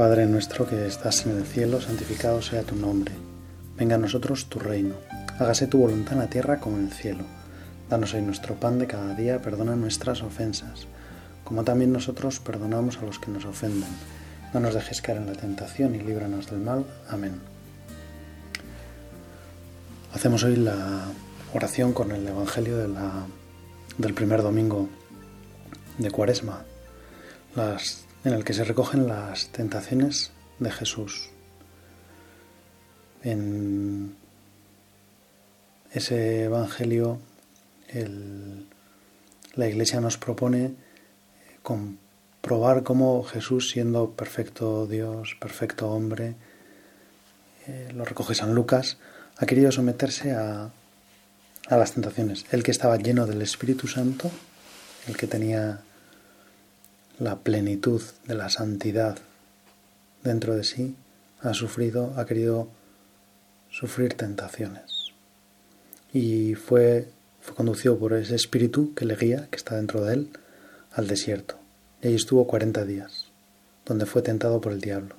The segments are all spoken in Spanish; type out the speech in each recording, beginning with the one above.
Padre nuestro que estás en el cielo, santificado sea tu nombre. Venga a nosotros tu reino. Hágase tu voluntad en la tierra como en el cielo. Danos hoy nuestro pan de cada día, perdona nuestras ofensas, como también nosotros perdonamos a los que nos ofenden. No nos dejes caer en la tentación y líbranos del mal. Amén. Hacemos hoy la oración con el Evangelio de la, del primer domingo de Cuaresma, las en el que se recogen las tentaciones de Jesús. En ese Evangelio la Iglesia nos propone comprobar cómo Jesús, siendo perfecto Dios, perfecto hombre, eh, lo recoge San Lucas, ha querido someterse a, a las tentaciones. El que estaba lleno del Espíritu Santo, el que tenía la plenitud de la santidad dentro de sí, ha sufrido, ha querido sufrir tentaciones. Y fue, fue conducido por ese espíritu que le guía, que está dentro de él, al desierto. Y ahí estuvo 40 días, donde fue tentado por el diablo.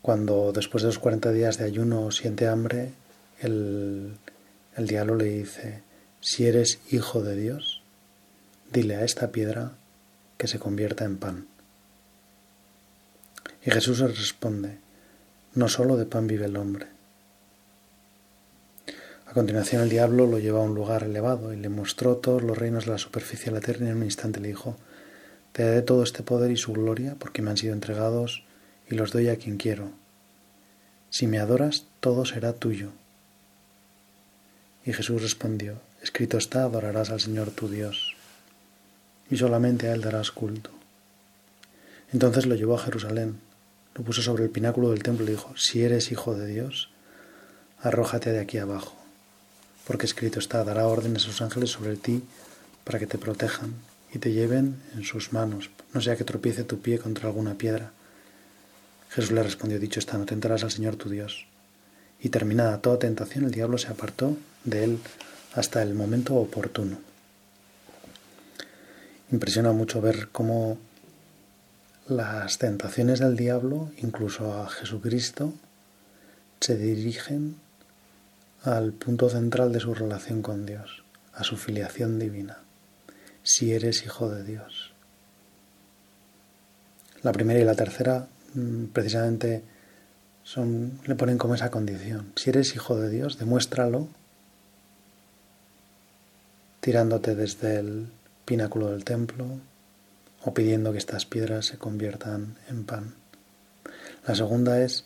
Cuando después de los 40 días de ayuno siente hambre, el, el diablo le dice, si eres hijo de Dios, dile a esta piedra que se convierta en pan. Y Jesús le responde, no solo de pan vive el hombre. A continuación el diablo lo lleva a un lugar elevado y le mostró todos los reinos de la superficie de la tierra y en un instante le dijo, te daré todo este poder y su gloria porque me han sido entregados y los doy a quien quiero. Si me adoras, todo será tuyo. Y Jesús respondió, escrito está, adorarás al Señor tu Dios y solamente a él darás culto. Entonces lo llevó a Jerusalén, lo puso sobre el pináculo del templo y dijo, si eres hijo de Dios, arrójate de aquí abajo, porque escrito está, dará órdenes a sus ángeles sobre ti para que te protejan y te lleven en sus manos, no sea que tropiece tu pie contra alguna piedra. Jesús le respondió, dicho está, no tentarás al Señor tu Dios. Y terminada toda tentación, el diablo se apartó de él hasta el momento oportuno. Impresiona mucho ver cómo las tentaciones del diablo, incluso a Jesucristo, se dirigen al punto central de su relación con Dios, a su filiación divina, si eres hijo de Dios. La primera y la tercera mm, precisamente son, le ponen como esa condición. Si eres hijo de Dios, demuéstralo tirándote desde el pináculo del templo o pidiendo que estas piedras se conviertan en pan. La segunda es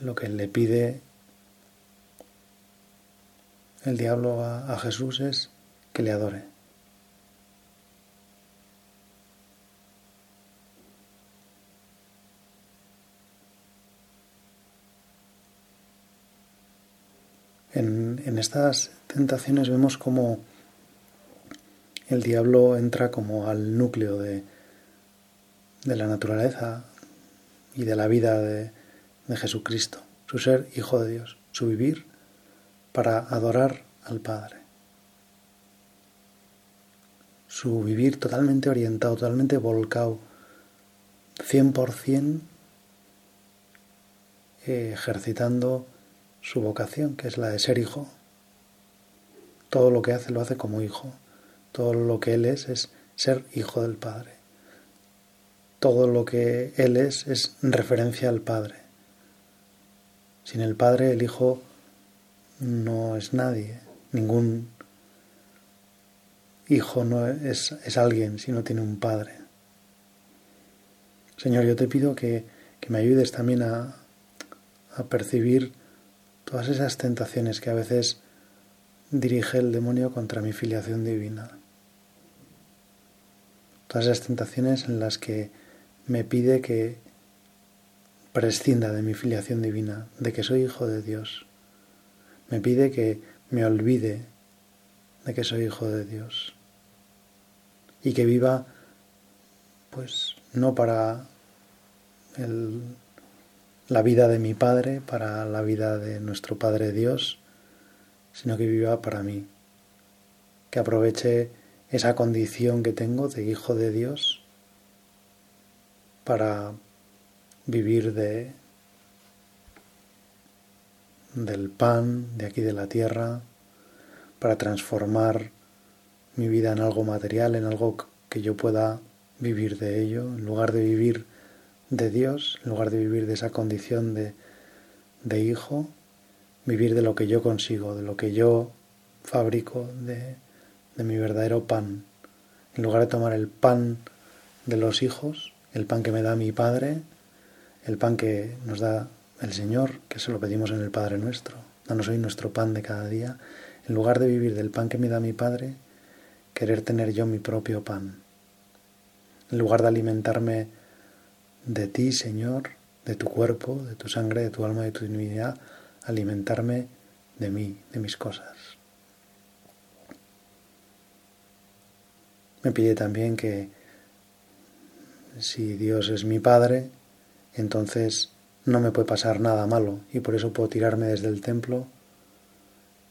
lo que le pide el diablo a, Jesús es que le adore. En, en, estas tentaciones vemos como el diablo entra como al núcleo de, de la naturaleza y de la vida de, de Jesucristo, su ser hijo de Dios, su vivir para adorar al Padre. Su vivir totalmente orientado, totalmente volcado, 100% ejercitando su vocación, que es la de ser hijo. Todo lo que hace lo hace como hijo. Todo lo que Él es es ser hijo del Padre. Todo lo que Él es es referencia al Padre. Sin el Padre el Hijo no es nadie. Ningún hijo no es, es alguien si no tiene un Padre. Señor, yo te pido que, que me ayudes también a, a percibir todas esas tentaciones que a veces dirige el demonio contra mi filiación divina todas esas tentaciones en las que me pide que prescinda de mi filiación divina, de que soy hijo de Dios. Me pide que me olvide de que soy hijo de Dios y que viva pues no para la vida de mi Padre, para la vida de nuestro Padre Dios, sino que viva para mí, que aproveche esa condición que tengo de hijo de Dios para vivir de del pan de aquí de la tierra, para transformar mi vida en algo material, en algo que yo pueda vivir de ello, en lugar de vivir de Dios, en lugar de vivir de esa condición de, de hijo, vivir de lo que yo consigo, de lo que yo fabrico, de, de mi verdadero pan. En lugar de tomar el pan de los hijos, el pan que me da mi Padre, el pan que nos da el Señor, que se lo pedimos en el Padre nuestro. Danos hoy nuestro pan de cada día. En lugar de vivir del pan que me da mi Padre, querer tener yo mi propio pan. En lugar de alimentarme de ti, Señor, de tu cuerpo, de tu sangre, de tu alma, de tu divinidad, alimentarme de mí, de mis cosas. Me pide también que si Dios es mi Padre, entonces no me puede pasar nada malo y por eso puedo tirarme desde el templo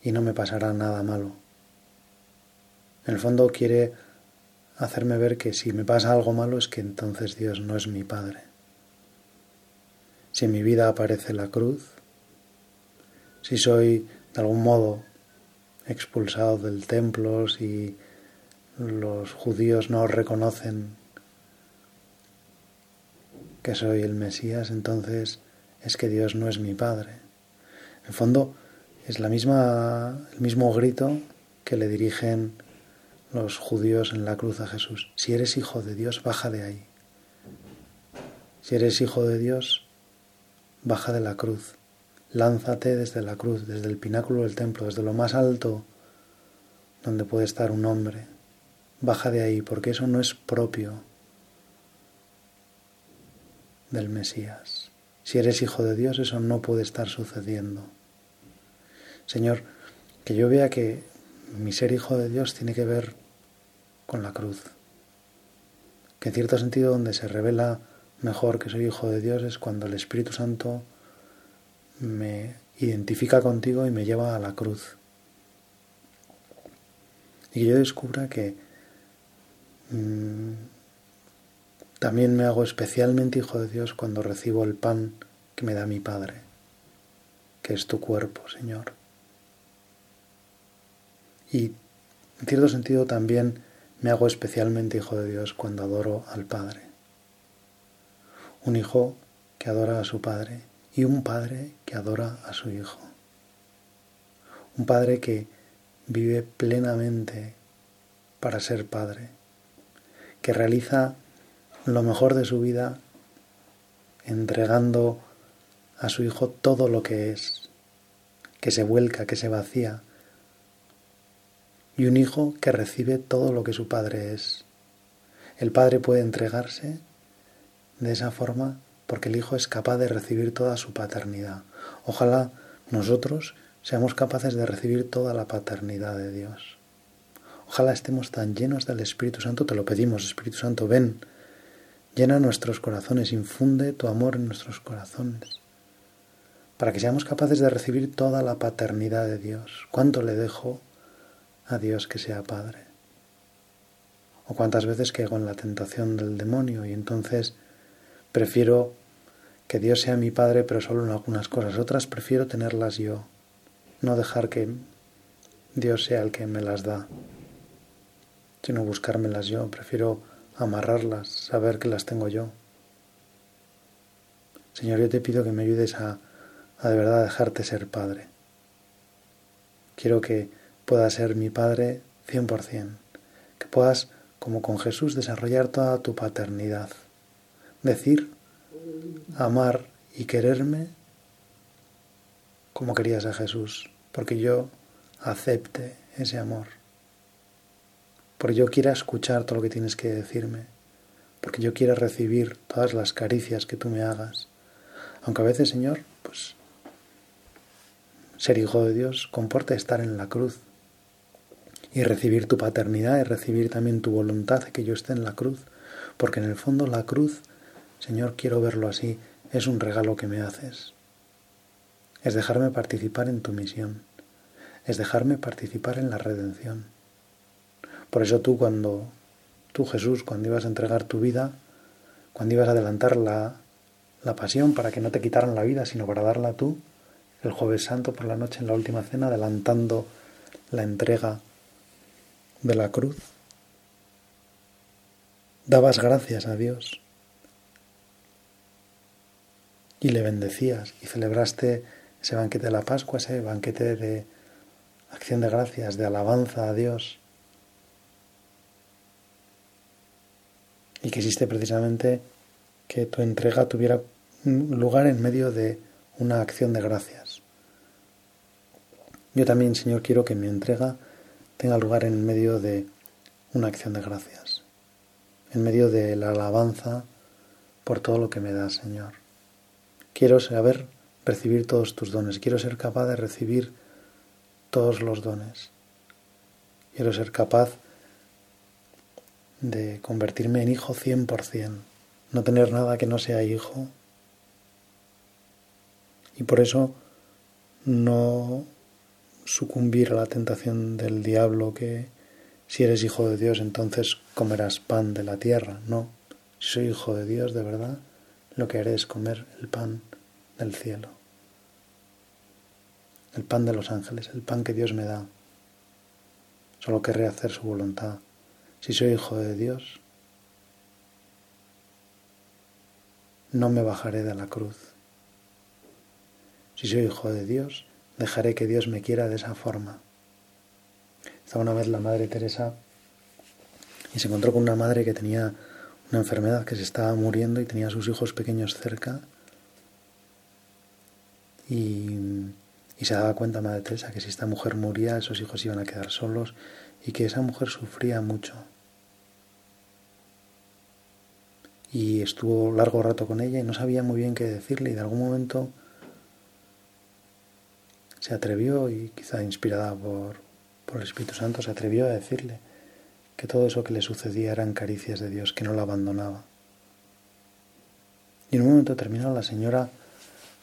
y no me pasará nada malo. En el fondo quiere hacerme ver que si me pasa algo malo es que entonces Dios no es mi Padre. Si en mi vida aparece la cruz, si soy de algún modo expulsado del templo, si los judíos no reconocen que soy el Mesías, entonces es que Dios no es mi Padre. En el fondo es la misma, el mismo grito que le dirigen los judíos en la cruz a Jesús. Si eres hijo de Dios, baja de ahí. Si eres hijo de Dios, baja de la cruz. Lánzate desde la cruz, desde el pináculo del templo, desde lo más alto donde puede estar un hombre. Baja de ahí, porque eso no es propio del Mesías. Si eres hijo de Dios, eso no puede estar sucediendo. Señor, que yo vea que mi ser hijo de Dios tiene que ver con la cruz. Que en cierto sentido donde se revela mejor que soy hijo de Dios es cuando el Espíritu Santo me identifica contigo y me lleva a la cruz. Y que yo descubra que también me hago especialmente hijo de Dios cuando recibo el pan que me da mi Padre, que es tu cuerpo, Señor. Y en cierto sentido también me hago especialmente hijo de Dios cuando adoro al Padre. Un hijo que adora a su Padre y un Padre que adora a su Hijo. Un Padre que vive plenamente para ser Padre, que realiza lo mejor de su vida entregando a su hijo todo lo que es, que se vuelca, que se vacía, y un hijo que recibe todo lo que su padre es. El padre puede entregarse de esa forma porque el hijo es capaz de recibir toda su paternidad. Ojalá nosotros seamos capaces de recibir toda la paternidad de Dios. Ojalá estemos tan llenos del Espíritu Santo, te lo pedimos, Espíritu Santo, ven Llena nuestros corazones, infunde tu amor en nuestros corazones, para que seamos capaces de recibir toda la paternidad de Dios. ¿Cuánto le dejo a Dios que sea Padre? ¿O cuántas veces caigo en la tentación del demonio y entonces prefiero que Dios sea mi Padre, pero solo en algunas cosas, otras prefiero tenerlas yo, no dejar que Dios sea el que me las da, sino buscármelas yo, prefiero amarrarlas, saber que las tengo yo. Señor, yo te pido que me ayudes a, a de verdad dejarte ser Padre. Quiero que puedas ser mi Padre 100%, que puedas, como con Jesús, desarrollar toda tu paternidad, decir, amar y quererme como querías a Jesús, porque yo acepte ese amor porque yo quiera escuchar todo lo que tienes que decirme, porque yo quiera recibir todas las caricias que tú me hagas. Aunque a veces, Señor, pues ser hijo de Dios comporta estar en la cruz y recibir tu paternidad y recibir también tu voluntad de que yo esté en la cruz, porque en el fondo la cruz, Señor, quiero verlo así, es un regalo que me haces. Es dejarme participar en tu misión, es dejarme participar en la redención. Por eso tú cuando, tú Jesús, cuando ibas a entregar tu vida, cuando ibas a adelantar la, la pasión para que no te quitaran la vida, sino para darla tú, el jueves santo por la noche en la última cena, adelantando la entrega de la cruz. Dabas gracias a Dios y le bendecías y celebraste ese banquete de la Pascua, ese banquete de acción de gracias, de alabanza a Dios. Y que existe precisamente que tu entrega tuviera lugar en medio de una acción de gracias. Yo también, Señor, quiero que mi entrega tenga lugar en medio de una acción de gracias, en medio de la alabanza por todo lo que me das, Señor. Quiero saber recibir todos tus dones, quiero ser capaz de recibir todos los dones. Quiero ser capaz de convertirme en hijo cien por cien, no tener nada que no sea hijo y por eso no sucumbir a la tentación del diablo que si eres hijo de Dios entonces comerás pan de la tierra. No, si soy hijo de Dios de verdad, lo que haré es comer el pan del cielo, el pan de los ángeles, el pan que Dios me da. Solo querré hacer su voluntad. Si soy hijo de Dios, no me bajaré de la cruz. Si soy hijo de Dios, dejaré que Dios me quiera de esa forma. Estaba una vez la Madre Teresa y se encontró con una madre que tenía una enfermedad, que se estaba muriendo y tenía a sus hijos pequeños cerca. Y, y se daba cuenta Madre Teresa que si esta mujer moría, esos hijos iban a quedar solos y que esa mujer sufría mucho. Y estuvo largo rato con ella y no sabía muy bien qué decirle y de algún momento se atrevió, y quizá inspirada por, por el Espíritu Santo, se atrevió a decirle que todo eso que le sucedía eran caricias de Dios, que no la abandonaba. Y en un momento terminado la señora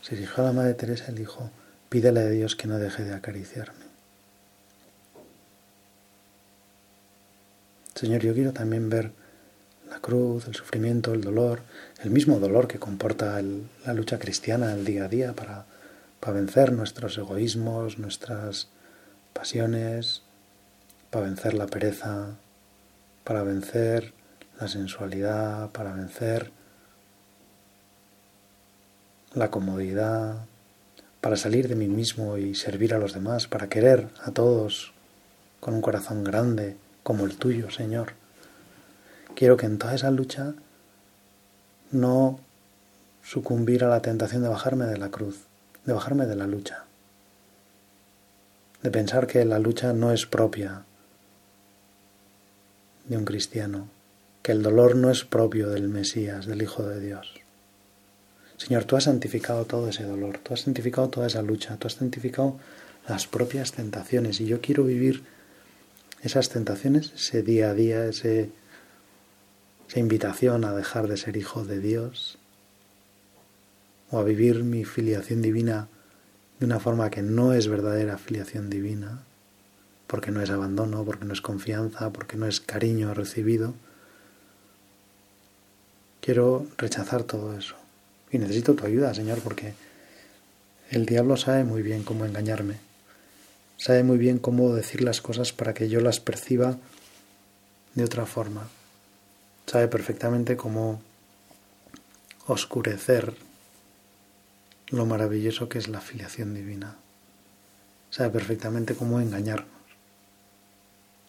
se dirigió a la Madre Teresa y le dijo, pídele a Dios que no deje de acariciarme. Señor, yo quiero también ver la cruz, el sufrimiento, el dolor, el mismo dolor que comporta la lucha cristiana el día a día para para vencer nuestros egoísmos, nuestras pasiones, para vencer la pereza, para vencer la sensualidad, para vencer la comodidad, para salir de mí mismo y servir a los demás, para querer a todos con un corazón grande como el tuyo, Señor. Quiero que en toda esa lucha no sucumbir a la tentación de bajarme de la cruz, de bajarme de la lucha, de pensar que la lucha no es propia de un cristiano, que el dolor no es propio del Mesías, del Hijo de Dios. Señor, tú has santificado todo ese dolor, tú has santificado toda esa lucha, tú has santificado las propias tentaciones y yo quiero vivir esas tentaciones, ese día a día, ese, esa invitación a dejar de ser hijo de Dios, o a vivir mi filiación divina de una forma que no es verdadera filiación divina, porque no es abandono, porque no es confianza, porque no es cariño recibido. Quiero rechazar todo eso. Y necesito tu ayuda, Señor, porque el diablo sabe muy bien cómo engañarme. Sabe muy bien cómo decir las cosas para que yo las perciba de otra forma. Sabe perfectamente cómo oscurecer lo maravilloso que es la filiación divina. Sabe perfectamente cómo engañarnos,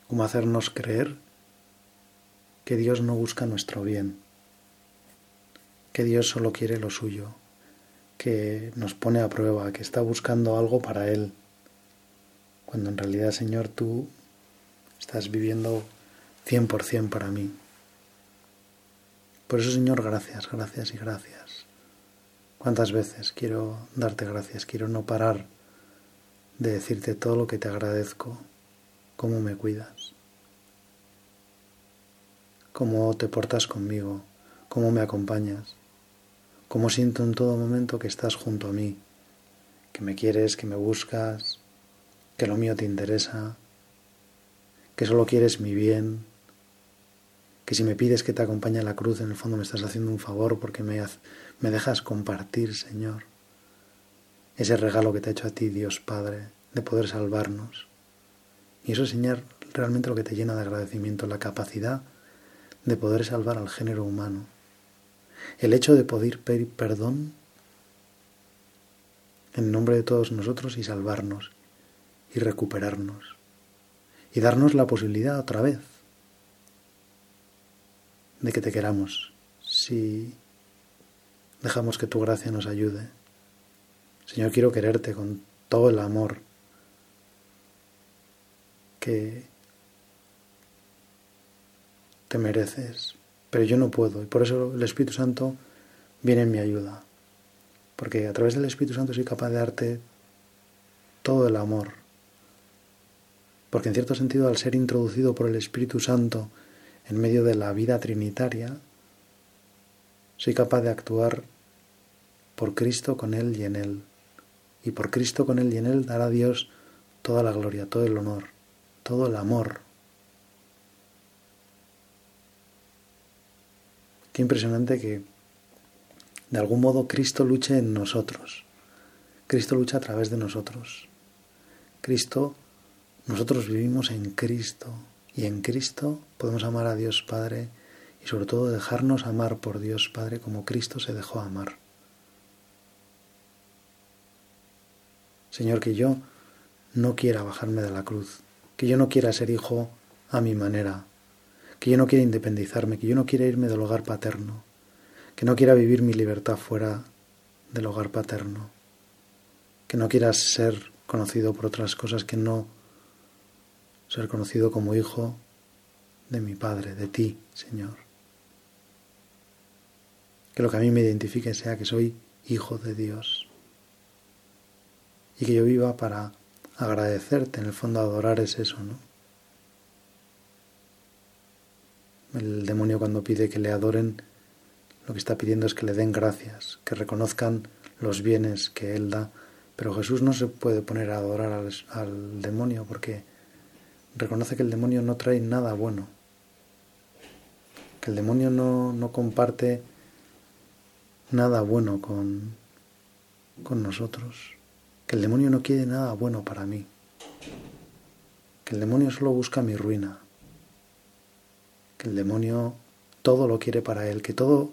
cómo hacernos creer que Dios no busca nuestro bien, que Dios solo quiere lo suyo, que nos pone a prueba, que está buscando algo para Él, cuando en realidad, Señor, tú estás viviendo 100% para mí. Por eso, Señor, gracias, gracias y gracias. ¿Cuántas veces quiero darte gracias? Quiero no parar de decirte todo lo que te agradezco, cómo me cuidas, cómo te portas conmigo, cómo me acompañas, cómo siento en todo momento que estás junto a mí, que me quieres, que me buscas, que lo mío te interesa, que solo quieres mi bien, que si me pides que te acompañe a la cruz, en el fondo me estás haciendo un favor porque me, me dejas compartir, Señor, ese regalo que te ha hecho a ti, Dios Padre, de poder salvarnos. Y eso, Señor, realmente lo que te llena de agradecimiento, la capacidad de poder salvar al género humano. El hecho de poder pedir perdón en nombre de todos nosotros y salvarnos y recuperarnos y darnos la posibilidad otra vez de que te queramos si dejamos que tu gracia nos ayude. Señor, quiero quererte con todo el amor que te mereces, pero yo no puedo y por eso el Espíritu Santo viene en mi ayuda, porque a través del Espíritu Santo soy capaz de darte todo el amor, porque en cierto sentido al ser introducido por el Espíritu Santo en medio de la vida trinitaria, soy capaz de actuar por Cristo con Él y en Él, y por Cristo con Él y en Él dar a Dios toda la gloria, todo el honor, todo el amor Qué impresionante que de algún modo Cristo luche en nosotros. Cristo lucha a través de nosotros. Cristo, nosotros vivimos en Cristo y en Cristo podemos amar a Dios Padre y sobre todo dejarnos amar por Dios Padre como Cristo se dejó amar. Señor, que yo no quiera bajarme de la cruz, que yo no quiera ser hijo a mi manera, que yo no quiera independizarme, que yo no quiera irme del hogar paterno, que no quiera vivir mi libertad fuera del hogar paterno, que no quiera ser conocido por otras cosas que no ser conocido como hijo de mi Padre, de ti, Señor. Que lo que a mí me identifique sea que soy hijo de Dios y que yo viva para agradecerte, en el fondo adorar es eso, ¿no? El demonio cuando pide que le adoren, lo que está pidiendo es que le den gracias, que reconozcan los bienes que Él da. Pero Jesús no se puede poner a adorar al, demonio porque reconoce que el demonio no trae nada bueno, que el demonio no, no comparte nada bueno con, con nosotros, que el demonio no quiere nada bueno para mí, que el demonio solo busca mi ruina, que el demonio todo lo quiere para él, que todo,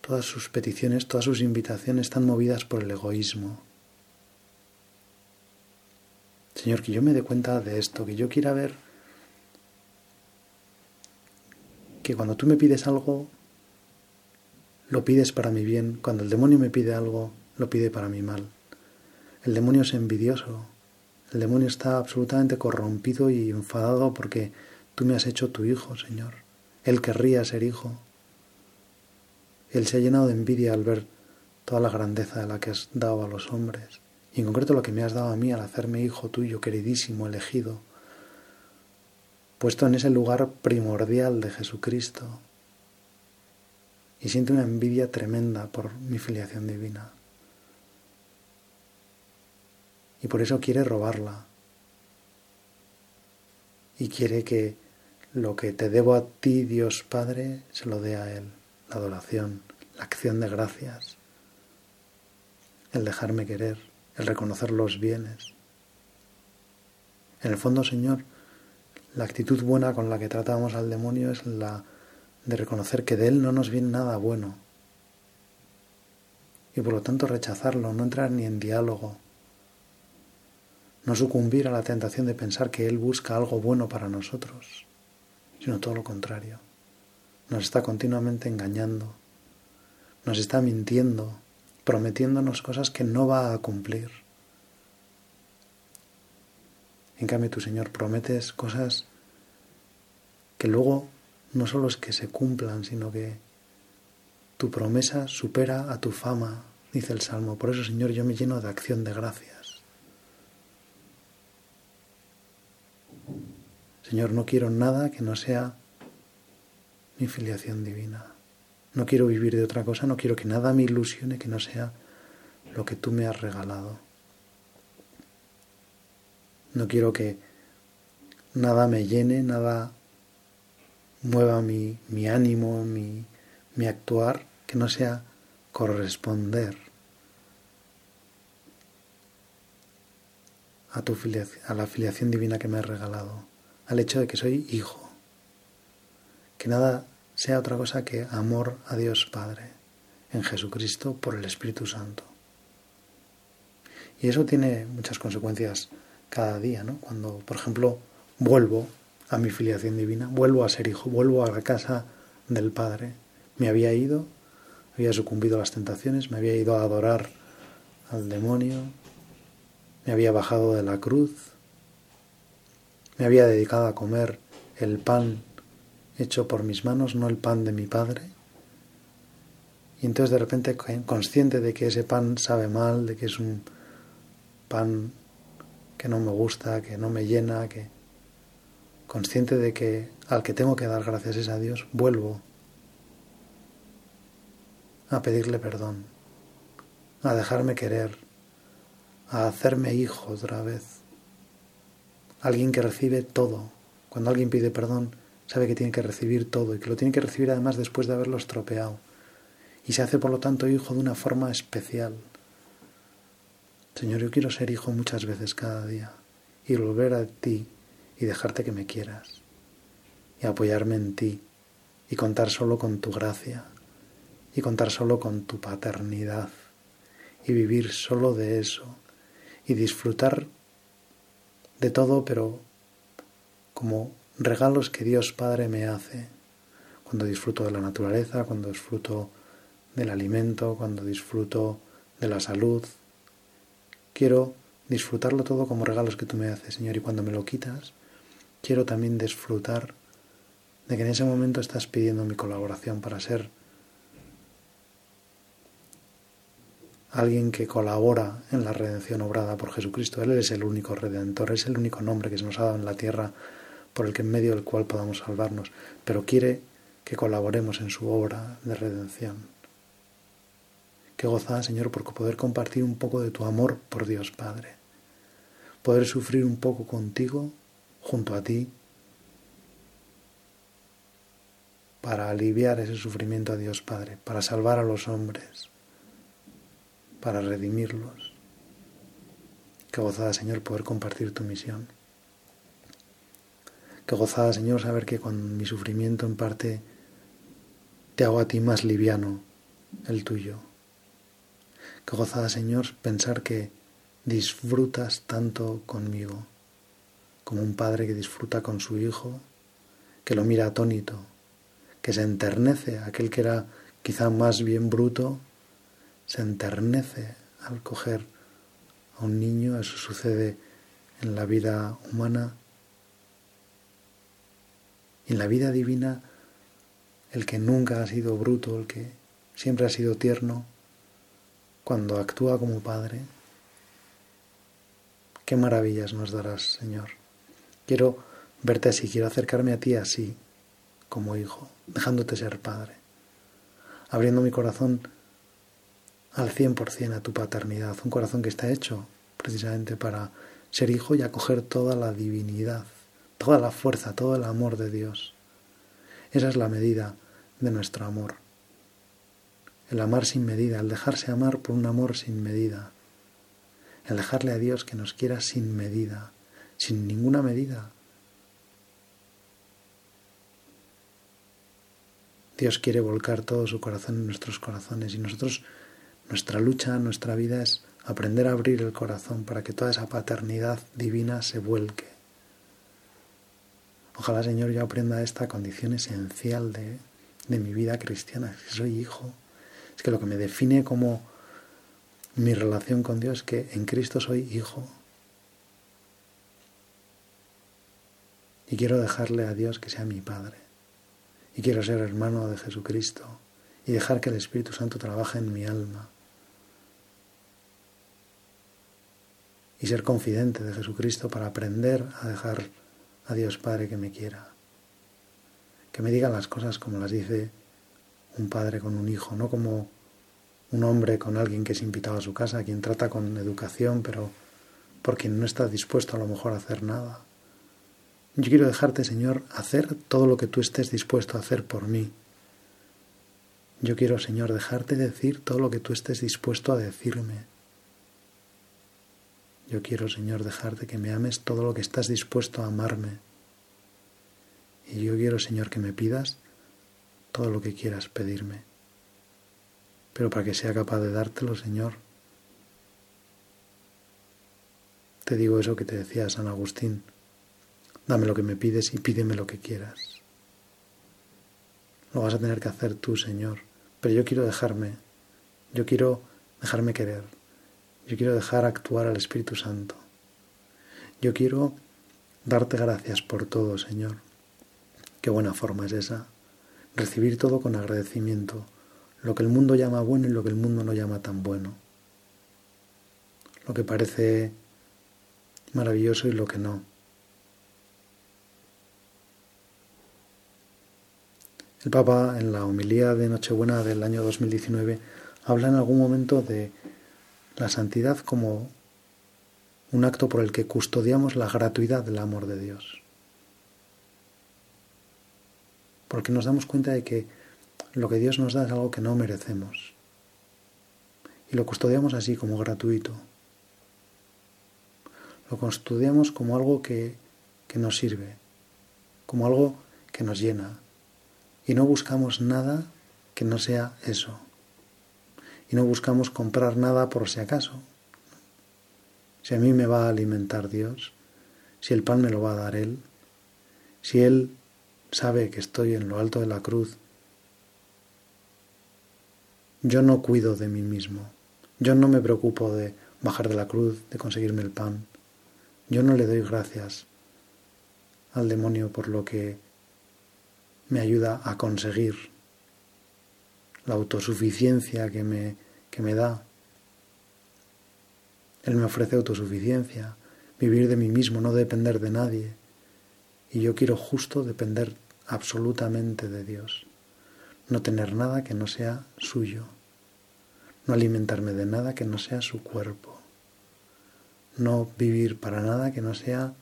todas sus peticiones, todas sus invitaciones están movidas por el egoísmo. Señor, que yo me dé cuenta de esto, que yo quiera ver que cuando tú me pides algo, lo pides para mi bien, cuando el demonio me pide algo, lo pide para mi mal. El demonio es envidioso, el demonio está absolutamente corrompido y enfadado porque Tú me has hecho tu hijo, Señor. Él querría ser hijo. Él se ha llenado de envidia al ver toda la grandeza de la que has dado a los hombres, y en concreto lo que me has dado a mí al hacerme hijo tuyo, queridísimo, elegido, puesto en ese lugar primordial de Jesucristo, y siente una envidia tremenda por mi filiación divina. Y por eso quiere robarla. Y quiere que lo que te debo a ti, Dios Padre, se lo dé a Él, la adoración, la acción de gracias, el dejarme querer, el reconocer los bienes. En el fondo, Señor, la actitud buena con la que tratamos al demonio es la de reconocer que de Él no nos viene nada bueno y por lo tanto rechazarlo, no entrar ni en diálogo, no sucumbir a la tentación de pensar que Él busca algo bueno para nosotros sino todo lo contrario. Nos está continuamente engañando, nos está mintiendo, prometiéndonos cosas que no va a cumplir. En cambio, tu Señor prometes cosas que luego no solo es que se cumplan, sino que tu promesa supera a tu fama, dice el Salmo. Por eso, Señor, yo me lleno de acción de gracias. Señor, no quiero nada que no sea mi filiación divina. No quiero vivir de otra cosa, no quiero que nada me ilusione que no sea lo que tú me has regalado. No quiero que nada me llene, nada mueva mi, mi ánimo, mi, mi actuar, que no sea corresponder a, tu a la filiación divina que me has regalado, al hecho de que soy hijo, que nada sea otra cosa que amor a Dios Padre en Jesucristo por el Espíritu Santo. Y eso tiene muchas consecuencias cada día, ¿no? Cuando, por ejemplo, vuelvo a mi filiación divina, vuelvo a ser hijo, vuelvo a la casa del Padre. Me había ido, había sucumbido a las tentaciones, me había ido a adorar al demonio, me había bajado de la cruz, me había dedicado a comer el pan hecho por mis manos, no el pan de mi Padre. Y entonces de repente consciente de que ese pan sabe mal, de que es un pan que no me gusta, que no me llena, que consciente de que al que tengo que dar gracias es a Dios, vuelvo a pedirle perdón, a dejarme querer, a hacerme hijo otra vez. Alguien que recibe todo. Cuando alguien pide perdón, sabe que tiene que recibir todo y que lo tiene que recibir además después de haberlo estropeado. Y se hace por lo tanto hijo de una forma especial. Señor, yo quiero ser hijo muchas veces cada día y volver a ti y dejarte que me quieras y apoyarme en ti y contar solo con tu gracia y contar solo con tu paternidad y vivir solo de eso y disfrutar de todo pero como regalos que Dios Padre me hace cuando disfruto de la naturaleza, cuando disfruto del alimento, cuando disfruto de la salud, Quiero disfrutarlo todo como regalos que tú me haces, Señor, y cuando me lo quitas, quiero también disfrutar de que en ese momento estás pidiendo mi colaboración para ser alguien que colabora en la redención obrada por Jesucristo. Él es el único redentor, es el único nombre que se nos ha dado en la tierra por el que en medio del cual podamos salvarnos, pero quiere que colaboremos en su obra de redención. Qué gozada, Señor, por poder compartir un poco de tu amor por Dios Padre. Poder sufrir un poco contigo, junto a ti, para aliviar ese sufrimiento a Dios Padre, para salvar a los hombres, para redimirlos. Qué gozada, Señor, poder compartir tu misión. Qué gozada, Señor, saber que con mi sufrimiento en parte te hago a ti más liviano el tuyo. Qué gozada, Señor, pensar que disfrutas tanto conmigo, como un padre que disfruta con su hijo, que lo mira atónito, que se enternece, aquel que era quizá más bien bruto, se enternece al coger a un niño, eso sucede en la vida humana. En la vida divina, el que nunca ha sido bruto, el que siempre ha sido tierno, cuando actúa como Padre, qué maravillas nos darás, Señor. Quiero verte así, quiero acercarme a ti así, como hijo, dejándote ser Padre, abriendo mi corazón al cien por cien a tu paternidad, un corazón que está hecho precisamente para ser hijo y acoger toda la divinidad, toda la fuerza, todo el amor de Dios. Esa es la medida de nuestro amor el amar sin medida, el dejarse amar por un amor sin medida, el dejarle a Dios que nos quiera sin medida, sin ninguna medida. Dios quiere volcar todo su corazón en nuestros corazones y nosotros, nuestra lucha, nuestra vida es aprender a abrir el corazón para que toda esa paternidad divina se vuelque. Ojalá, Señor, yo aprenda esta condición esencial de, de mi vida cristiana, que soy hijo, es que lo que me define como mi relación con Dios es que en Cristo soy hijo. Y quiero dejarle a Dios que sea mi Padre. Y quiero ser hermano de Jesucristo. Y dejar que el Espíritu Santo trabaje en mi alma. Y ser confidente de Jesucristo para aprender a dejar a Dios Padre que me quiera. Que me diga las cosas como las dice un padre con un hijo, no como un hombre con alguien que es invitado a su casa, a quien trata con educación, pero por quien no está dispuesto a lo mejor a hacer nada. Yo quiero dejarte, Señor, hacer todo lo que tú estés dispuesto a hacer por mí. Yo quiero, Señor, dejarte decir todo lo que tú estés dispuesto a decirme. Yo quiero, Señor, dejarte que me ames todo lo que estás dispuesto a amarme. Y yo quiero, Señor, que me pidas todo lo que quieras pedirme. Pero para que sea capaz de dártelo, Señor, te digo eso que te decía San Agustín. Dame lo que me pides y pídeme lo que quieras. Lo vas a tener que hacer tú, Señor. Pero yo quiero dejarme, yo quiero dejarme querer, yo quiero dejar actuar al Espíritu Santo. Yo quiero darte gracias por todo, Señor. Qué buena forma es esa. Recibir todo con agradecimiento, lo que el mundo llama bueno y lo que el mundo no llama tan bueno. Lo que parece maravilloso y lo que no. El Papa en la homilía de Nochebuena del año 2019 habla en algún momento de la santidad como un acto por el que custodiamos la gratuidad del amor de Dios. Porque nos damos cuenta de que lo que Dios nos da es algo que no merecemos. Y lo custodiamos así como gratuito. Lo custodiamos como algo que, que nos sirve, como algo que nos llena, y no buscamos nada que no sea eso. Y no buscamos comprar nada por si acaso. Si a mí me va a alimentar Dios, si el pan me lo va a dar Él, si Él sabe que estoy en lo alto de la cruz, yo no cuido de mí mismo, yo no me preocupo de bajar de la cruz, de conseguirme el pan, yo no le doy gracias al demonio por lo que me ayuda a conseguir la autosuficiencia que me, que me da. Él me ofrece autosuficiencia, vivir de mí mismo, no depender de nadie. Y yo quiero justo depender absolutamente de Dios. No tener nada que no sea suyo. No alimentarme de nada que no sea su cuerpo. No vivir para nada que no sea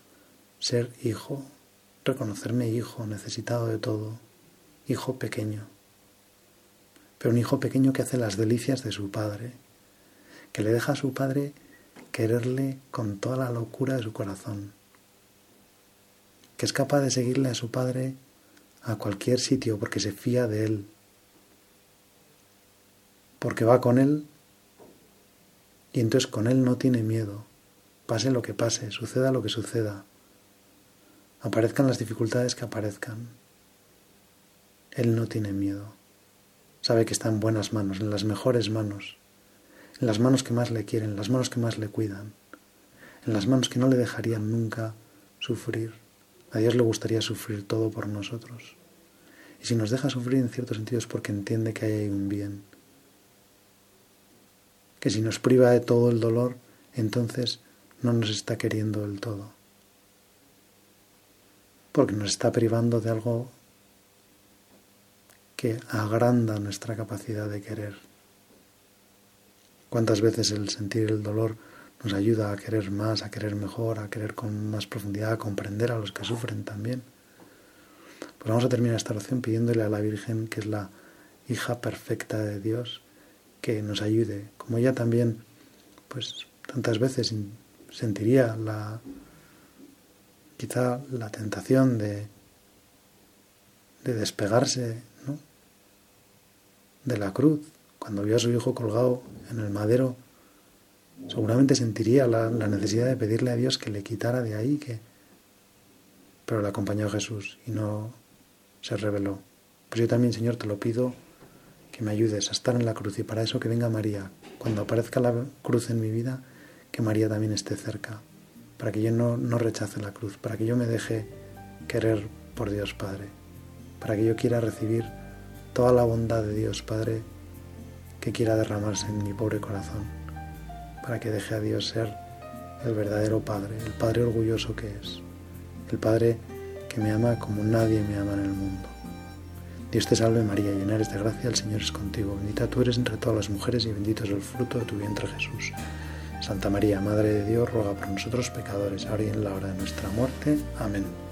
ser hijo reconocerme hijo, necesitado de todo, hijo pequeño, pero un hijo pequeño que hace las delicias de su padre, que le deja a su padre quererle con toda la locura de su corazón, que es capaz de seguirle a su padre a cualquier sitio porque se fía de él, porque va con él y entonces con él no tiene miedo, pase lo que pase, suceda lo que suceda aparezcan las dificultades que aparezcan. Él no tiene miedo. Sabe que está en buenas manos, en las mejores manos, en las manos que más le quieren, en las manos que más le cuidan, en las manos que no le dejarían nunca sufrir. A Dios le gustaría sufrir todo por nosotros. Y si nos deja sufrir en ciertos sentidos porque entiende que hay un bien. Que si nos priva de todo el dolor, entonces no nos está queriendo del todo porque nos está privando de algo que agranda nuestra capacidad de querer. ¿Cuántas veces el sentir el dolor nos ayuda a querer más, a querer mejor, a querer con más profundidad, a comprender a los que sufren también? Pues vamos a terminar esta oración pidiéndole a la Virgen, que es la hija perfecta de Dios, que nos ayude, como ella también, pues tantas veces sentiría la, quizá la tentación de, de despegarse de la cruz. Cuando vio a su hijo colgado en el madero, seguramente sentiría la, necesidad de pedirle a Dios que le quitara de ahí, pero le acompañó Jesús y no se reveló. Pues yo también, Señor, te lo pido que me ayudes a estar en la cruz y para eso que venga María. Cuando aparezca la cruz en mi vida, que María también esté cerca para que yo no, no rechace la cruz, para que yo me deje querer por Dios Padre, para que yo quiera recibir toda la bondad de Dios Padre que quiera derramarse en mi pobre corazón, para que deje a Dios ser el verdadero Padre, el Padre orgulloso que es, el Padre que me ama como nadie me ama en el mundo. Dios te salve María, llena eres de gracia, el Señor es contigo, bendita tú eres entre todas las mujeres y bendito es el fruto de tu vientre Jesús. Santa María, Madre de Dios, ruega por nosotros pecadores, ahora y en la hora de nuestra muerte. Amén.